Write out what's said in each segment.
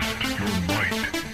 Test your might.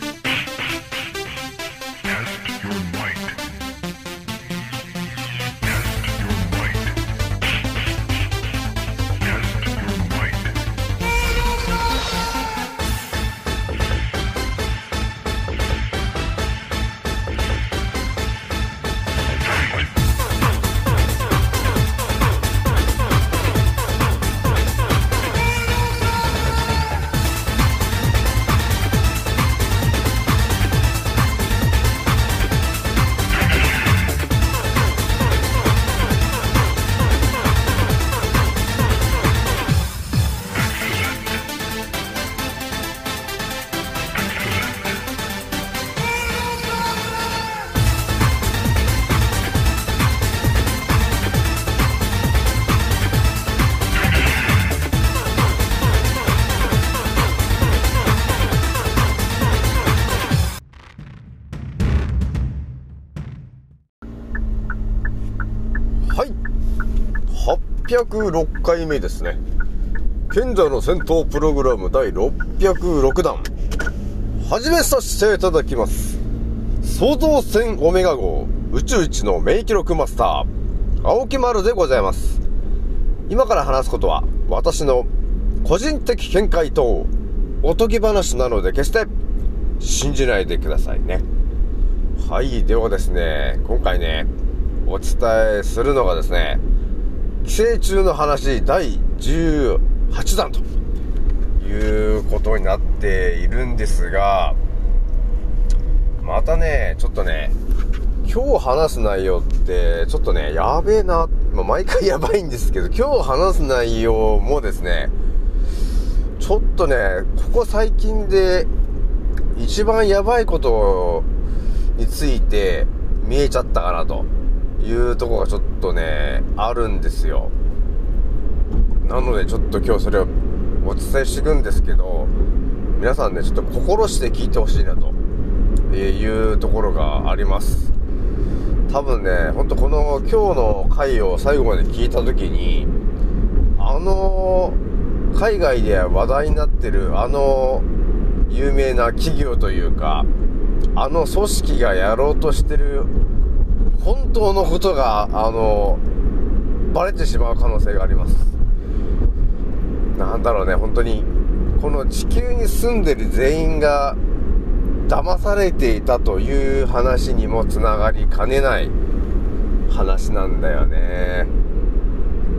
806回目ですね。賢者の戦闘プログラム第606弾始めさせていただきます。創造船オメガ号宇宙一の名記録マスター青木丸でございます。今から話すことは私の個人的見解とおとぎ話なので決して信じないでくださいね。はいではですね今回ねお伝えするのがですね寄生虫の話第18弾ということになっているんですがまたねちょっとね今日話す内容ってちょっとねやべえな、まあ、毎回やばいんですけど今日話す内容もですねちょっとねここ最近で一番やばいことについて見えちゃったかなと。いうとこがちょっとね、あるんですよ。なのでちょっと今日それをお伝えしていくんですけど、皆さんね、ちょっと心して聞いてほしいなというところがあります。多分ね、ほんとこの今日の回を最後まで聞いた時に、あの、海外で話題になってるあの有名な企業というか、あの組織がやろうとしてる本当のことが、あの、バレてしまう可能性があります。なんだろうね、本当に、この地球に住んでる全員が騙されていたという話にもつながりかねない話なんだよね。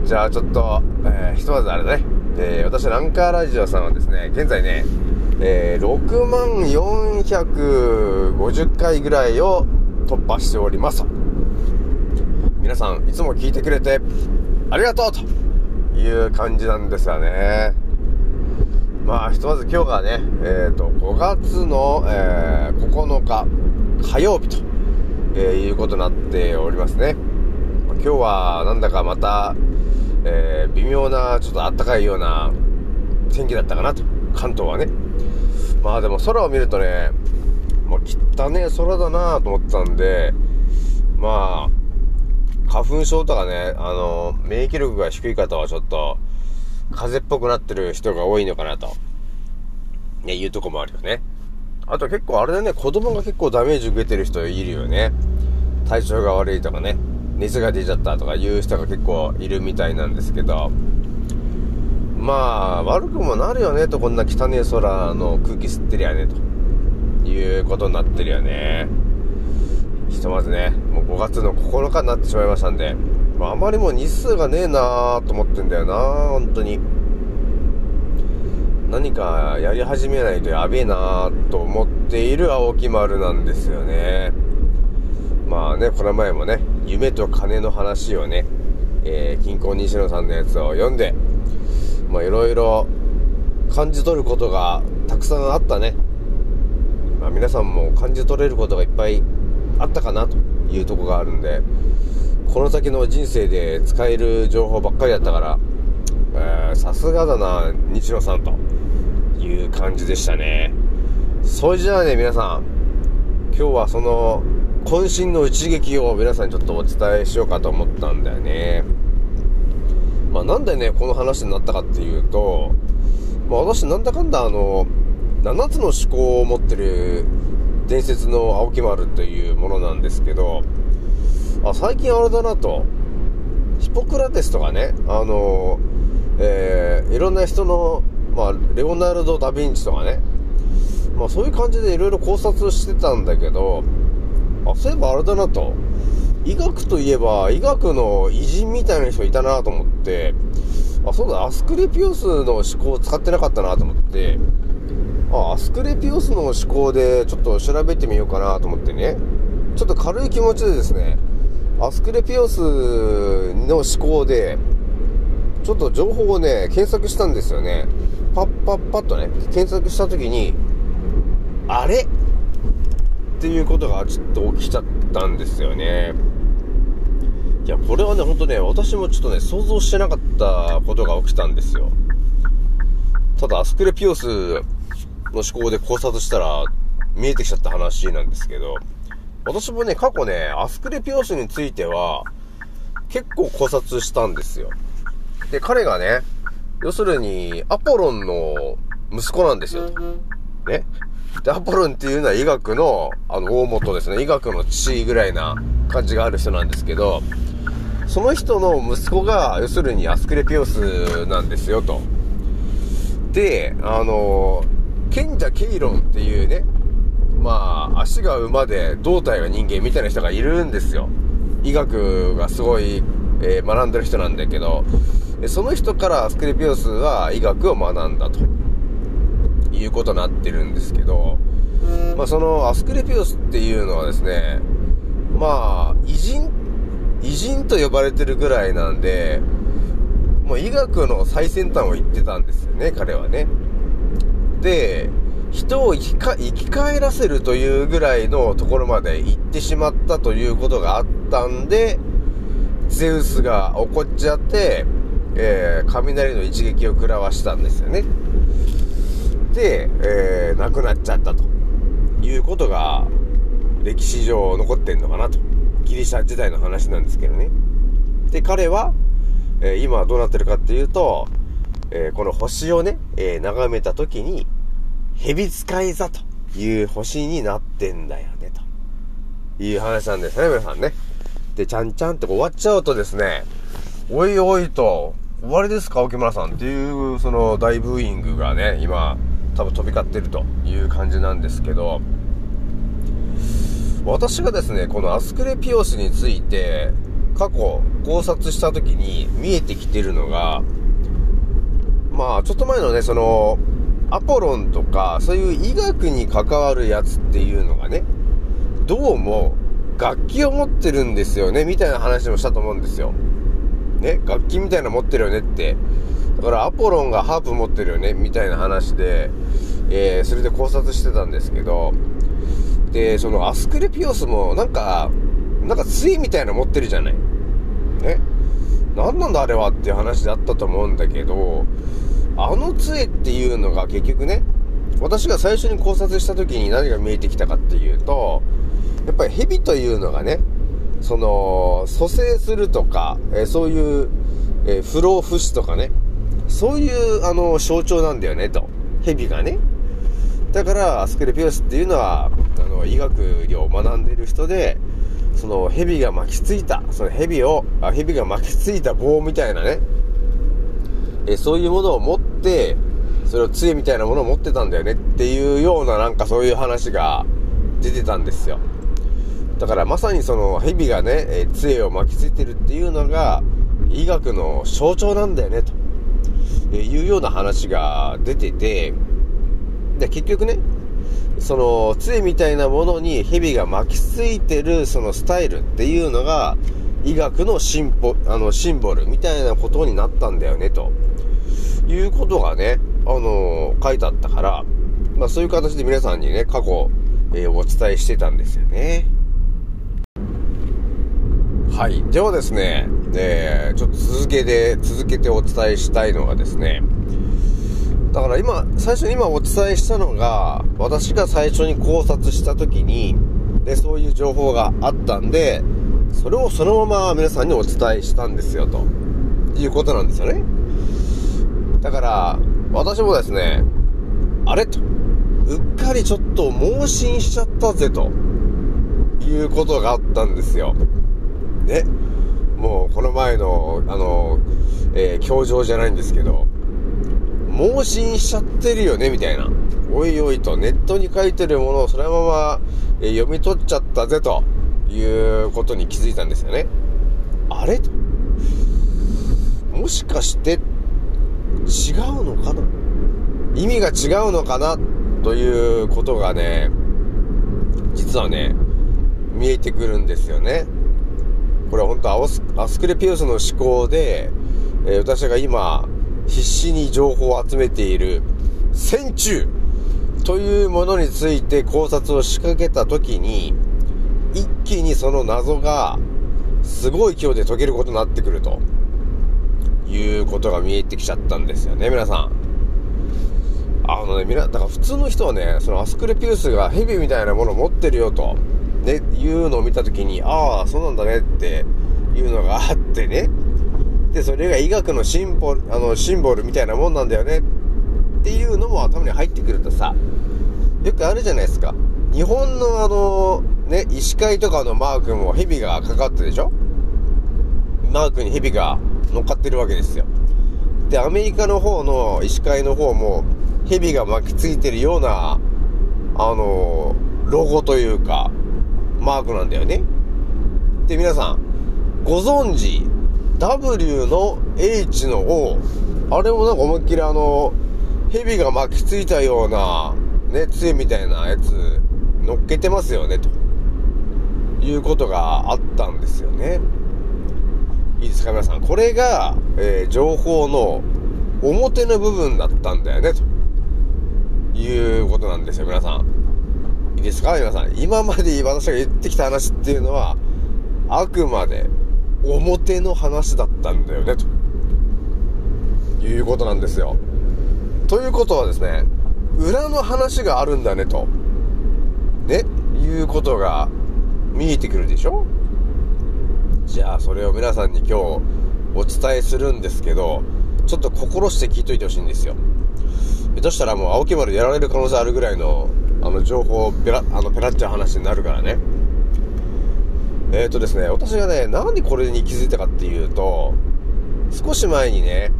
じゃあちょっと、えーひとまずあれだね、えー私ランカーラジオさんはですね、現在ね、えー6万450回ぐらいを突破しておりますと。皆さんいつも聞いてくれてありがとうという感じなんですよね。まあ、ひとまず今日がね、えっ、と、5月の、えー9日火曜日と、えーいうことになっておりますね。今日はなんだかまた、えー微妙な、ちょっと暖かいような天気だったかなと。関東はね。まあでも空を見るとね、もう汚ね空だなと思ってたんで、まあ、花粉症とかね、あの、免疫力が低い方はちょっと、風邪っぽくなってる人が多いのかなと、ね、いうとこもあるよね。あと結構あれだね、子供が結構ダメージ受けてる人いるよね。体調が悪いとかね、熱が出ちゃったとかいう人が結構いるみたいなんですけど、まあ、悪くもなるよねと、こんな汚ねえ空の空気吸ってりゃね、ということになってるよね。ひとまずね、もう5月の9日になってしまいましたんで、まあ、あまりもう日数がねえなーと思ってんだよな本当に。何かやり始めないとやべえなーと思っている青木丸なんですよね。まあね、この前もね、夢と金の話をね、えー、金婚西野さんのやつを読んで、まあいろいろ感じ取ることがたくさんあったね。まあ皆さんも感じ取れることがいっぱいあったかなというとこがあるんで、この先の人生で使える情報ばっかりだったから、さすがだな、西野さんという感じでしたね。それじゃあね、皆さん、今日はその、渾身の一撃を皆さんにちょっとお伝えしようかと思ったんだよね。まあなんでね、この話になったかっていうと、まあ私なんだかんだあの、7つの思考を持ってる伝説の青木丸というものなんですけど、あ、最近あれだなと、ヒポクラテスとかね、あの、えー、いろんな人の、まあ、レオナルド・ダ・ヴィンチとかね、まあそういう感じでいろいろ考察してたんだけど、あ、そういえばあれだなと、医学といえば医学の偉人みたいな人いたなと思って、あ、そうだ、アスクレピオスの思考を使ってなかったなと思って、あ、アスクレピオスの思考でちょっと調べてみようかなと思ってね、ちょっと軽い気持ちでですね、アスクレピオスの思考で、ちょっと情報をね、検索したんですよね。パッパッパッとね、検索した時に、あれ？っていうことがちょっと起きちゃったんですよね。いや、これはね、ほんとね、私もちょっとね、想像してなかったことが起きたんですよ。ただ、アスクレピオスの思考で考察したら、見えてきちゃった話なんですけど、私もね、過去ね、アスクレピオスについては、結構考察したんですよ。で、彼がね、要するに、アポロンの息子なんですよ。ね。で、アポロンっていうのは医学の、あの、大元ですね。医学の父ぐらいな感じがある人なんですけど、その人の息子が、要するにアスクレピオスなんですよ、と。で、あの、賢者ケイロンっていうね、まあ、足が馬で胴体が人間みたいな人がいるんですよ。医学がすごい、えー、学んでる人なんだけど、その人からアスクレピオスは医学を学んだと。いうことになってるんですけど、まあそのアスクレピオスっていうのはですね、まあ、偉人、偉人と呼ばれてるぐらいなんで、もう医学の最先端を言ってたんですよね、彼はね。で、人を生きか生き返らせるというぐらいのところまで行ってしまったということがあったんで、ゼウスが怒っちゃって、えー、雷の一撃を食らわしたんですよね。で、えー、亡くなっちゃったということが歴史上残ってんのかなと。ギリシャ時代の話なんですけどね。で、彼は、えー、今どうなってるかっていうと、えー、この星をね、えー、眺めた時に、蛇使い座という星になってんだよね、という話なんですね、皆さんね。で、ちゃんちゃんって終わっちゃうとですね、おいおいと、終わりですか、沖村さんっていう、その大ブーイングがね、今、多分飛び交ってるという感じなんですけど、私がですね、このアスクレピオスについて、過去考察した時に見えてきてるのが、まあ、ちょっと前のね、その、アポロンとか、そういう医学に関わるやつっていうのがね、どうも、楽器を持ってるんですよね、みたいな話もしたと思うんですよ。ね、楽器みたいなの持ってるよねって。だからアポロンがハープ持ってるよね、みたいな話で、えー、それで考察してたんですけど、で、そのアスクレピオスもなんか、なんか杖みたいなの持ってるじゃない。ね。何なんだあれはっていう話だったと思うんだけど、あの杖っていうのが結局ね、私が最初に考察した時に何が見えてきたかっていうと、やっぱり蛇というのがね、その、蘇生するとか、えー、そういう、えー、不老不死とかね、そういう、あの、象徴なんだよね、と。蛇がね。だから、アスクレピオスっていうのは、あの、医学を学んでる人で、その蛇が巻きついた、その蛇を、あ蛇が巻きついた棒みたいなね、えそういうものを持って、それを杖みたいなものを持ってたんだよねっていうようななんかそういう話が出てたんですよ。だからまさにその蛇がね、え杖を巻きついてるっていうのが医学の象徴なんだよねと。えいうような話が出てて、で、結局ね、その、杖みたいなものに蛇が巻きついてるそのスタイルっていうのが、医学の進歩、あの、シンボルみたいなことになったんだよね、ということがね、あの書いてあったから、まあそういう形で皆さんにね、過去、えー、お伝えしてたんですよね。はい。ではですね、えー、ちょっと続けて、続けてお伝えしたいのがですね、だから今、最初に今お伝えしたのが、私が最初に考察した時に、で、そういう情報があったんで、それをそのまま皆さんにお伝えしたんですよ、ということなんですよね。だから、私もですね、あれと、うっかりちょっと盲信しちゃったぜということがあったんですよ。ね。もうこの前の、あの、えー、教場じゃないんですけど、盲信しちゃってるよね、みたいな。おいおいと、ネットに書いてるものをそのまま、読み取っちゃったぜ、ということに気づいたんですよね。あれ？もしかして、違うのかな？意味が違うのかな？ということがね、実はね、見えてくるんですよね。これは本当アスアスクレピウスの思考で、えー、私が今、必死に情報を集めている、線虫というものについて考察を仕掛けた時に、一気にその謎が、すごい勢いで解けることになってくると、いうことが見えてきちゃったんですよね、皆さん。あのね、みんな、だから普通の人はね、そのアスクレピウスがヘビみたいなものを持ってるよと、ね、いうのを見たときに、ああ、そうなんだねっていうのがあってね。で、それが医学のシンボル、あの、シンボルみたいなもんなんだよねっていうのも頭に入ってくるとさ、よくあるじゃないですか。日本のあの、ね、医師会とかのマークもヘビがかかってでしょ？マークにヘビが乗っかってるわけですよ。で、アメリカの方の医師会の方も、蛇が巻きついてるような、あのロゴというか、マークなんだよね。で、皆さん、ご存知、W の H の O、あれもなんか思いっきりあの、蛇が巻きついたような、ね、杖みたいなやつ、乗っけてますよね、ということがあったんですよね。いいですか、皆さん。これが、えー、情報の表の部分だったんだよね、ということなんですよ、皆さん。いいですか皆さん。今まで私が言ってきた話っていうのは、あくまで表の話だったんだよね、ということなんですよ。ということはですね、裏の話があるんだね、と。ね、いうことが見えてくるでしょ？じゃあ、それを皆さんに今日お伝えするんですけど、ちょっと心して聞いといてほしいんですよ。下手したらもう青木丸やられる可能性あるぐらいの、あの、情報をペラ、あの、ペラっちゃう話になるからね。えっ、ー、とですね、私がね、なんでこれに気づいたかっていうと、少し前にね、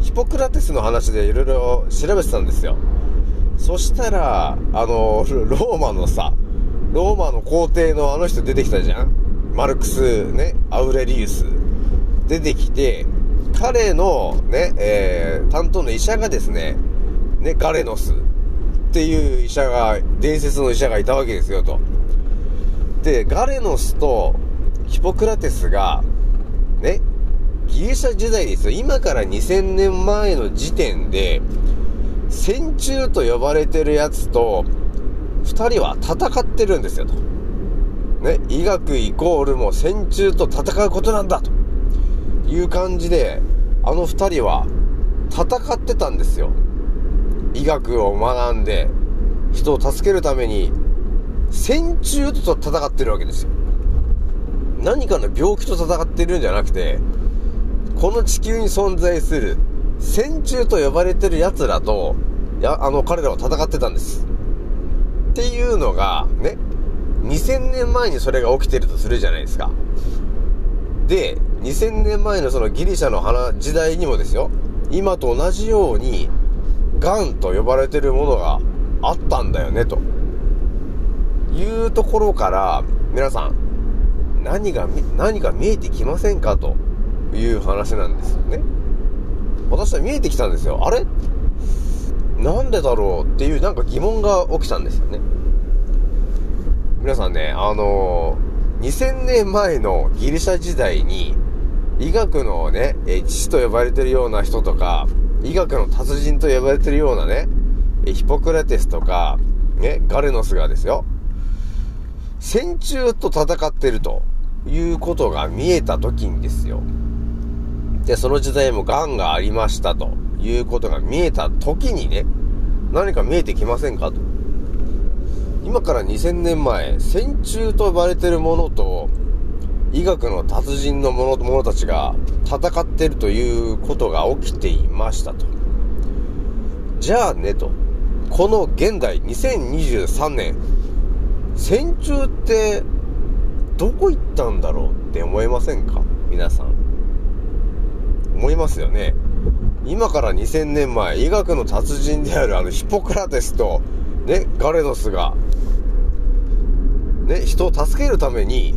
ヒポクラテスの話でいろいろ調べてたんですよ。そしたら、あの、ローマのさ、ローマの皇帝のあの人出てきたじゃんマルクス、ね、アウレリウス。出てきて、彼のね、えー、担当の医者がですね、ね、ガレノスっていう医者が、伝説の医者がいたわけですよ、と。で、ガレノスとヒポクラテスが、ね、ギリシャ時代ですよ。今から2000年前の時点で、戦中と呼ばれてるやつと、二人は戦ってるんですよ、と。ね、医学イコールも戦中と戦うことなんだ、という感じで、あの二人は戦ってたんですよ。医学を学んで、人を助けるために、戦中と戦ってるわけですよ。何かの病気と戦ってるんじゃなくて、この地球に存在する戦中と呼ばれてる奴らと、や、あの、彼らは戦ってたんです。っていうのが、ね、2000年前にそれが起きてるとするじゃないですか。で、2000年前のそのギリシャの花時代にもですよ、今と同じように、ガンと呼ばれてるものがあったんだよね、というところから、皆さん、何が、何か見えてきませんかという話なんですよね。私は見えてきたんですよ。あれ？なんでだろうっていうなんか疑問が起きたんですよね。皆さんね、あの、2000年前のギリシャ時代に、医学のね、え父と呼ばれてるような人とか、医学の達人と呼ばれてるようなね、ヒポクラテスとか、ね、ガレノスがですよ、戦中と戦ってるということが見えた時にですよ。で、その時代も癌がありましたということが見えた時にね、何か見えてきませんかと。今から2000年前、戦中と呼ばれてるものと、医学の達人の者者たちが戦ってるということが起きていましたと。じゃあねと。この現代2023年戦中ってどこ行ったんだろうって思いませんか？皆さん。思いますよね。今から2000年前医学の達人であるあのヒポクラテスとねガレノスがね人を助けるために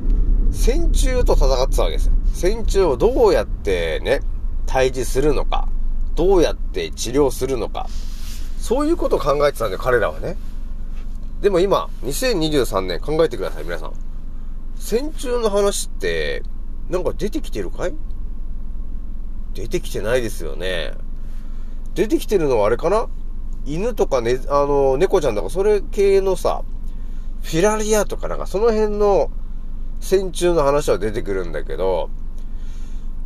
戦中と戦ってたわけですよ。戦中をどうやってね退治するのかどうやって治療するのか。そういうことを考えてたんで彼らはね。でも今、2023年考えてください、皆さん。戦中の話って、なんか出てきてるかい？出てきてないですよね。出てきてるのはあれかな？犬とかね、あの、猫ちゃんとか、それ系のさ、フィラリアとかなんかその辺の戦中の話は出てくるんだけど、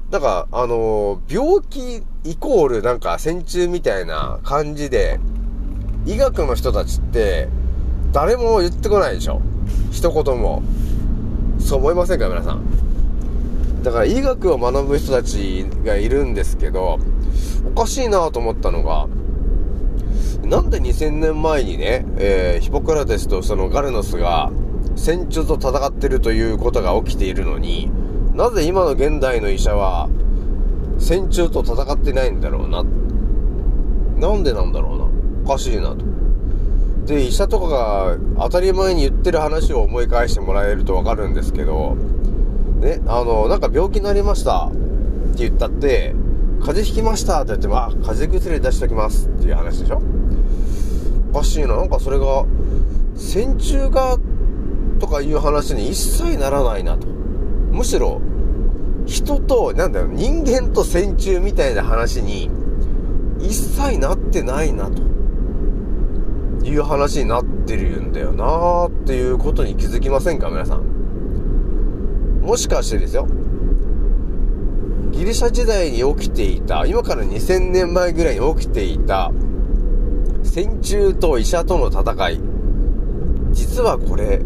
なんか、あの、病気イコールなんか戦中みたいな感じで、医学の人たちって、誰も言ってこないでしょ。一言も。そう思いませんか皆さん。だから医学を学ぶ人たちがいるんですけどおかしいなと思ったのがなんで2000年前にね、えー、ヒポクラテスとそのガルノスが戦中と戦ってるということが起きているのになぜ今の現代の医者は戦中と戦ってないんだろうな。なんでなんだろうな。おかしいなと。で、医者とかが当たり前に言ってる話を思い返してもらえるとわかるんですけど、ね、あの、なんか病気になりましたって言ったって、風邪ひきましたって言っても、あ、風邪薬出しときますっていう話でしょおかしいな。なんかそれが、戦中がとかいう話に一切ならないなと。むしろ、人と、なんだよ、人間と戦中みたいな話に、一切なってないなと。いう話になってるんだよなーっていうことに気づきませんか皆さん。もしかしてですよ。ギリシャ時代に起きていた、今から2000年前ぐらいに起きていた、戦中と医者との戦い。実はこれ、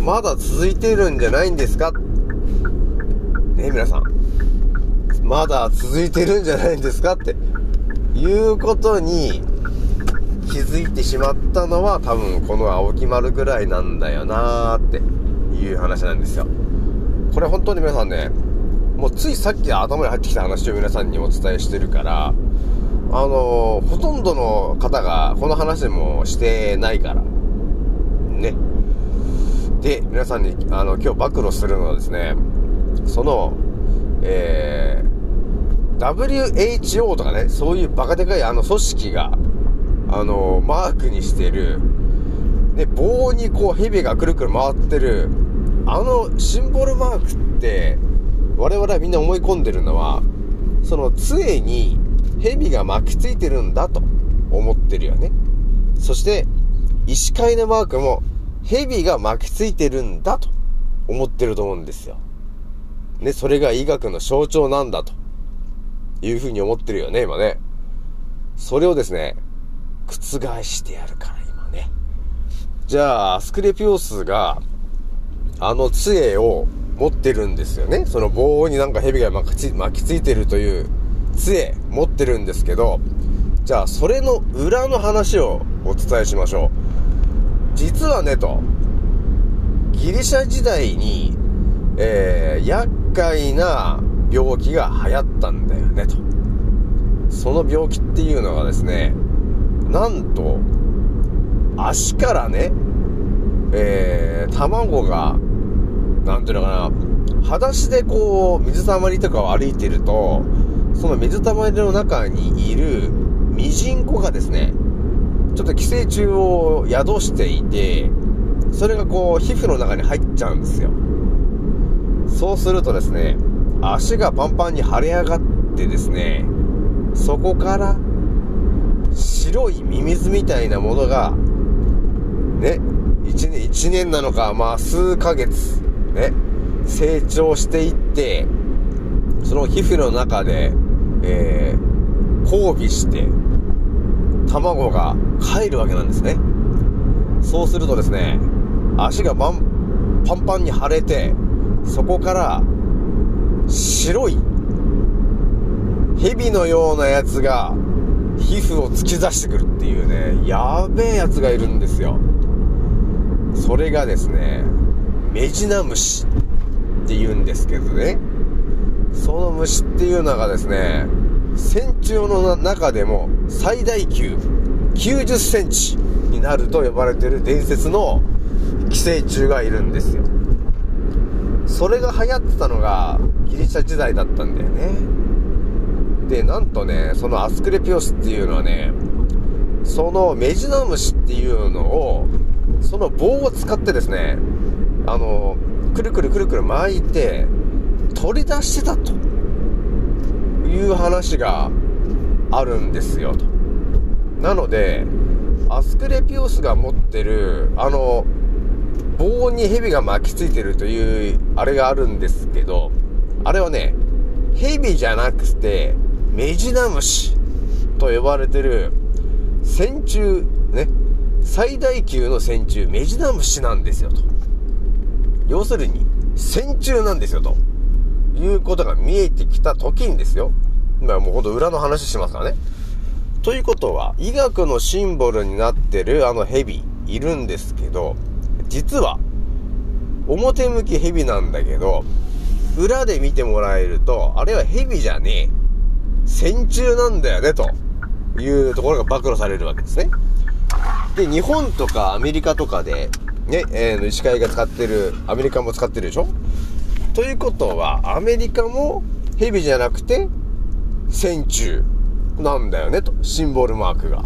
まだ続いてるんじゃないんですか？ね皆さん。まだ続いてるんじゃないんですか？っていうことに気づいてしまったのは多分この青木丸ぐらいなんだよなーっていう話なんですよ。これ本当に皆さんね、もうついさっき頭に入ってきた話を皆さんにお伝えしてるから、あのー、ほとんどの方がこの話でもしてないから。ね。で、皆さんに、あの、今日暴露するのはですね、その、えー、WHO とかね、そういうバカでかいあの組織が、あの、マークにしてる、ね、棒にこう蛇がくるくる回ってる、あのシンボルマークって、我々はみんな思い込んでるのは、その杖に蛇が巻きついてるんだと思ってるよね。そして、医師会のマークも蛇が巻きついてるんだと思ってると思うんですよ。ね、それが医学の象徴なんだというふうに思ってるよね、今ね。それをですね、覆してやるから、今ね。じゃあ、スクレピオスが、あの杖を持ってるんですよね。その棒になんか蛇が巻きつ巻きついてるという杖持ってるんですけど、じゃあ、それの裏の話をお伝えしましょう。実はね、と、ギリシャ時代に、えー、厄介な病気が流行ったんだよね、と。その病気っていうのがですね、なんと、足からね、えー、卵が、なんていうのかな、裸足でこう、水たまりとかを歩いてると、その水たまりの中にいるミジンコがですね、ちょっと寄生虫を宿していて、それがこう、皮膚の中に入っちゃうんですよ。そうするとですね、足がパンパンに腫れ上がってですね、そこから白いミミズみたいなものが、ね、1年、1年なのか、まあ数ヶ月、ね、成長していって、その皮膚の中で、えー、交尾して、卵が帰るわけなんですね。そうするとですね、足がパン、パンパンに腫れて、そこから、白い、蛇のようなやつが、皮膚を突き出してくるっていうね、やべえやつがいるんですよ。それがですね、メジナムシって言うんですけどね。その虫っていうのがですね、線虫の中でも最大級90センチになると呼ばれてる伝説の寄生虫がいるんですよ。それが流行ってたのがギリシャ時代だったんだよね。で、なんとね、そのアスクレピオスっていうのはね、そのメジナムシっていうのを、その棒を使ってですね、あの、くるくるくるくる巻いて、取り出してたという話があるんですよと。なので、アスクレピオスが持ってる、あの、棒に蛇が巻きついてるという、あれがあるんですけど、あれはね、蛇じゃなくて、メジナムシと呼ばれてる、線虫、ね、最大級の線虫、メジナムシなんですよと。要するに、線虫なんですよと。いうことが見えてきた時にですよ。今もうほんと裏の話しますからね。ということは、医学のシンボルになってるあの蛇、いるんですけど、実は、表向き蛇なんだけど、裏で見てもらえると、あれは蛇じゃねえ。線虫なんだよね、というところが暴露されるわけですね。で、日本とかアメリカとかで、ね、えー、医師会が使ってる、アメリカも使ってるでしょ？ということは、アメリカも蛇じゃなくて、線虫なんだよね、と。シンボルマークが。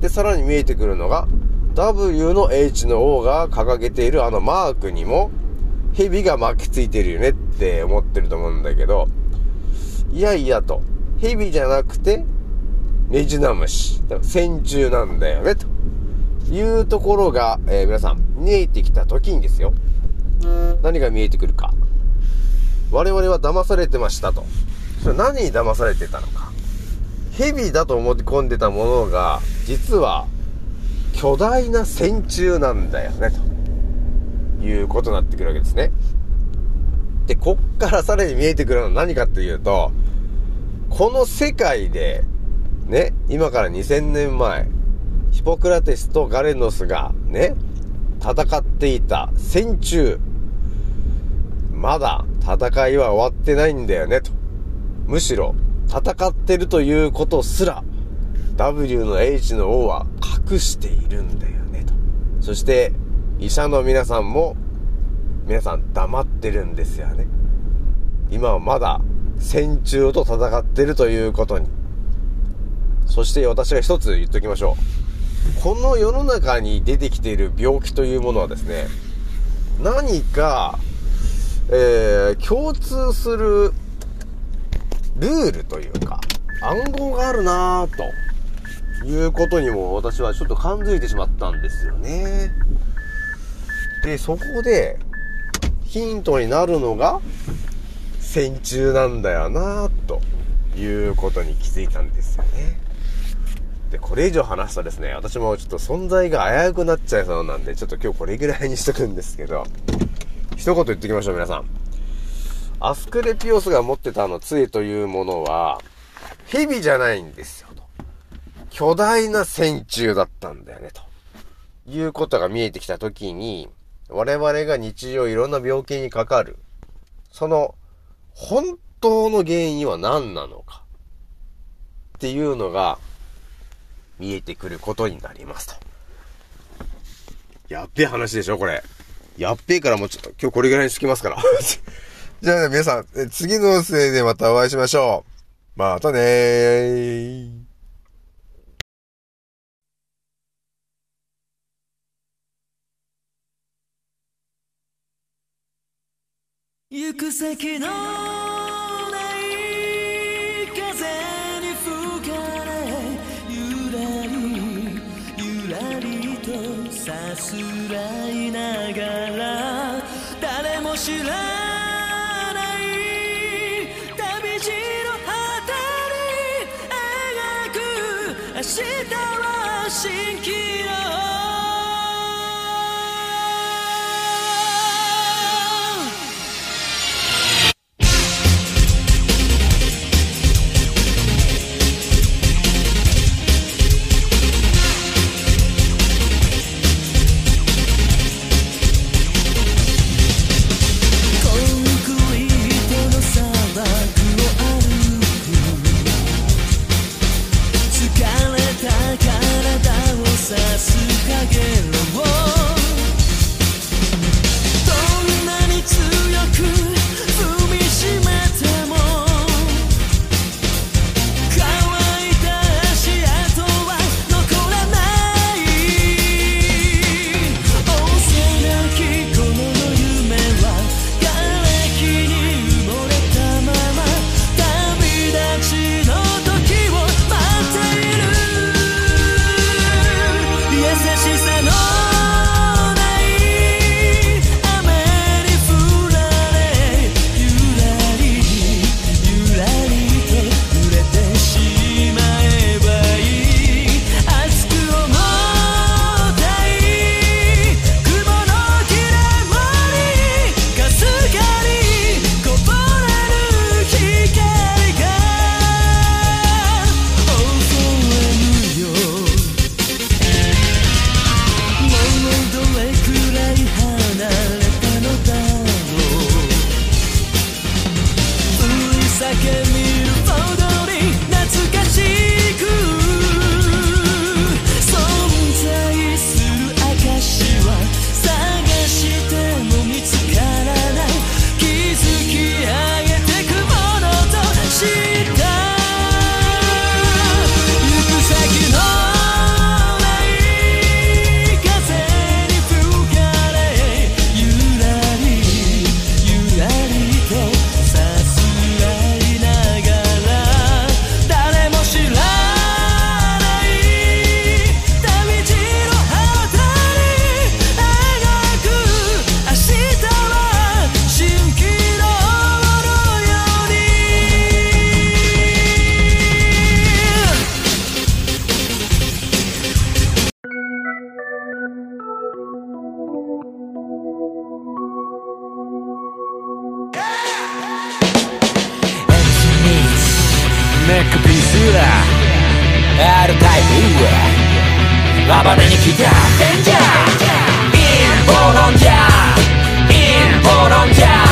で、さらに見えてくるのが、W の H の O が掲げているあのマークにも、蛇が巻きついてるよねって思ってると思うんだけど、いやいやと。蛇じゃなくて、ネジナムシ。だから線虫なんだよね、というところが、えー、皆さん、見えてきた時にですよ。何が見えてくるか。我々は騙されてましたと。それ何に騙されてたのか。蛇だと思い込んでたものが、実は、巨大な線虫なんだよね、ということになってくるわけですね。で、こっからさらに見えてくるのは何かっていうと、この世界で、ね、今から2000年前、ヒポクラテスとガレノスがね、戦っていた戦中。まだ戦いは終わってないんだよね、と。むしろ、戦ってるということすら、W の H の O は隠しているんだよね、と。そして、医者の皆さんも、皆さん黙ってるんですよね。今はまだ戦中と戦ってるということに。そして私が一つ言っときましょう。この世の中に出てきている病気というものはですね、何か、えー、共通するルールというか、暗号があるなぁということにも私はちょっと感づいてしまったんですよね。で、そこでヒントになるのが戦中なんだよなぁということに気づいたんですよね。で、これ以上話すとですね、私もちょっと存在が危うくなっちゃいそうなんで、ちょっと今日これぐらいにしとくんですけど、一言言ってきましょう、皆さん。アスクレピオスが持ってたあの杖というものは、蛇じゃないんですよ、と。巨大な線虫だったんだよね、と。いうことが見えてきたときに、我々が日常いろんな病気にかかる、その、本当の原因は何なのか。っていうのが、見えてくることになりますと。やっべえ話でしょ、これ。やっべえからもうちょっと、今日これぐらいにしときますから。じゃあね、皆さん、次のせいでまたお会いしましょう。またねー。行く。先のない風に吹かれゆらりゆらりとさすらいながら誰も知らない旅路の果てに描く。明日は蜃気楼メックピースだ R タイプ暴れに来たデンジャーインボロンジャーインボロンジャー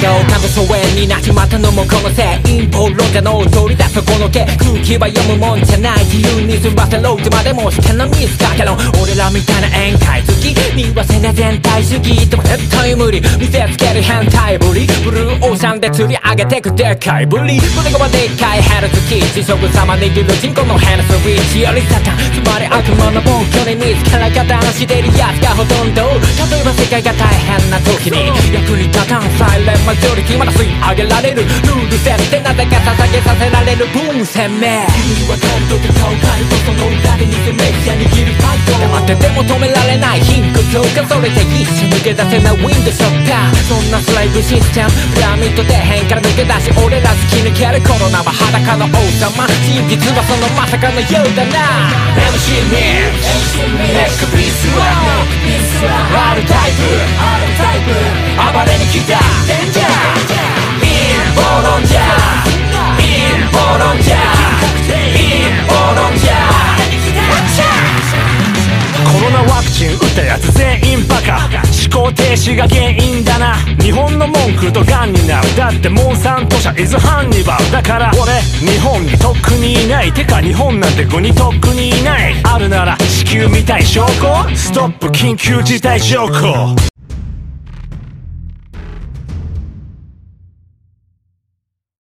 が丘の疎遠になっちまったのもこのせい陰謀論者の取り出すこの手空気は読むもんじゃない自由に済ませろいつまでもしてのミスだけど俺らみたいな宴会好き見忘れ全体主義でも絶対無理見せつける変態ぶりブルーオーシャンで釣り上げてくでかいぶり胸がでっかいヘルツキー地食様握る人口のヘルスウィッチよりサタンつまり悪魔の本拠に見つから加担してるやつがほとんど例えば世界が大変な時に役に立たんサイレンマジョリティまだ吸い上げられる。ルール設定なぜか捧げさせられる。分鮮明。君は感動で顔変えるとその裏で偽メディア握るファイト黙ってても止められない貧困強化それで一瞬抜け出せないウィンドショッター。そんなスライブシステム。ピラミッド底辺から抜け出し俺ら突き抜けるコロナは裸の王様。真実はそのまさかのようだな。MC ミックネックピースは R タイプ暴れに来たデン。ジャーイン。ボロン。ジャーイン。ボロン。ジャーイン。ボロン。ジャーコロナワクチン打ったやつ全員バカ。思考停止が原因だな。日本の文句とガンになる。だってモンサント社イズハンニバル。だから俺日本にとっくにいない。てか日本なんて国とっくにいない。あるなら地球みたい証拠。ストップ緊急事態証拠。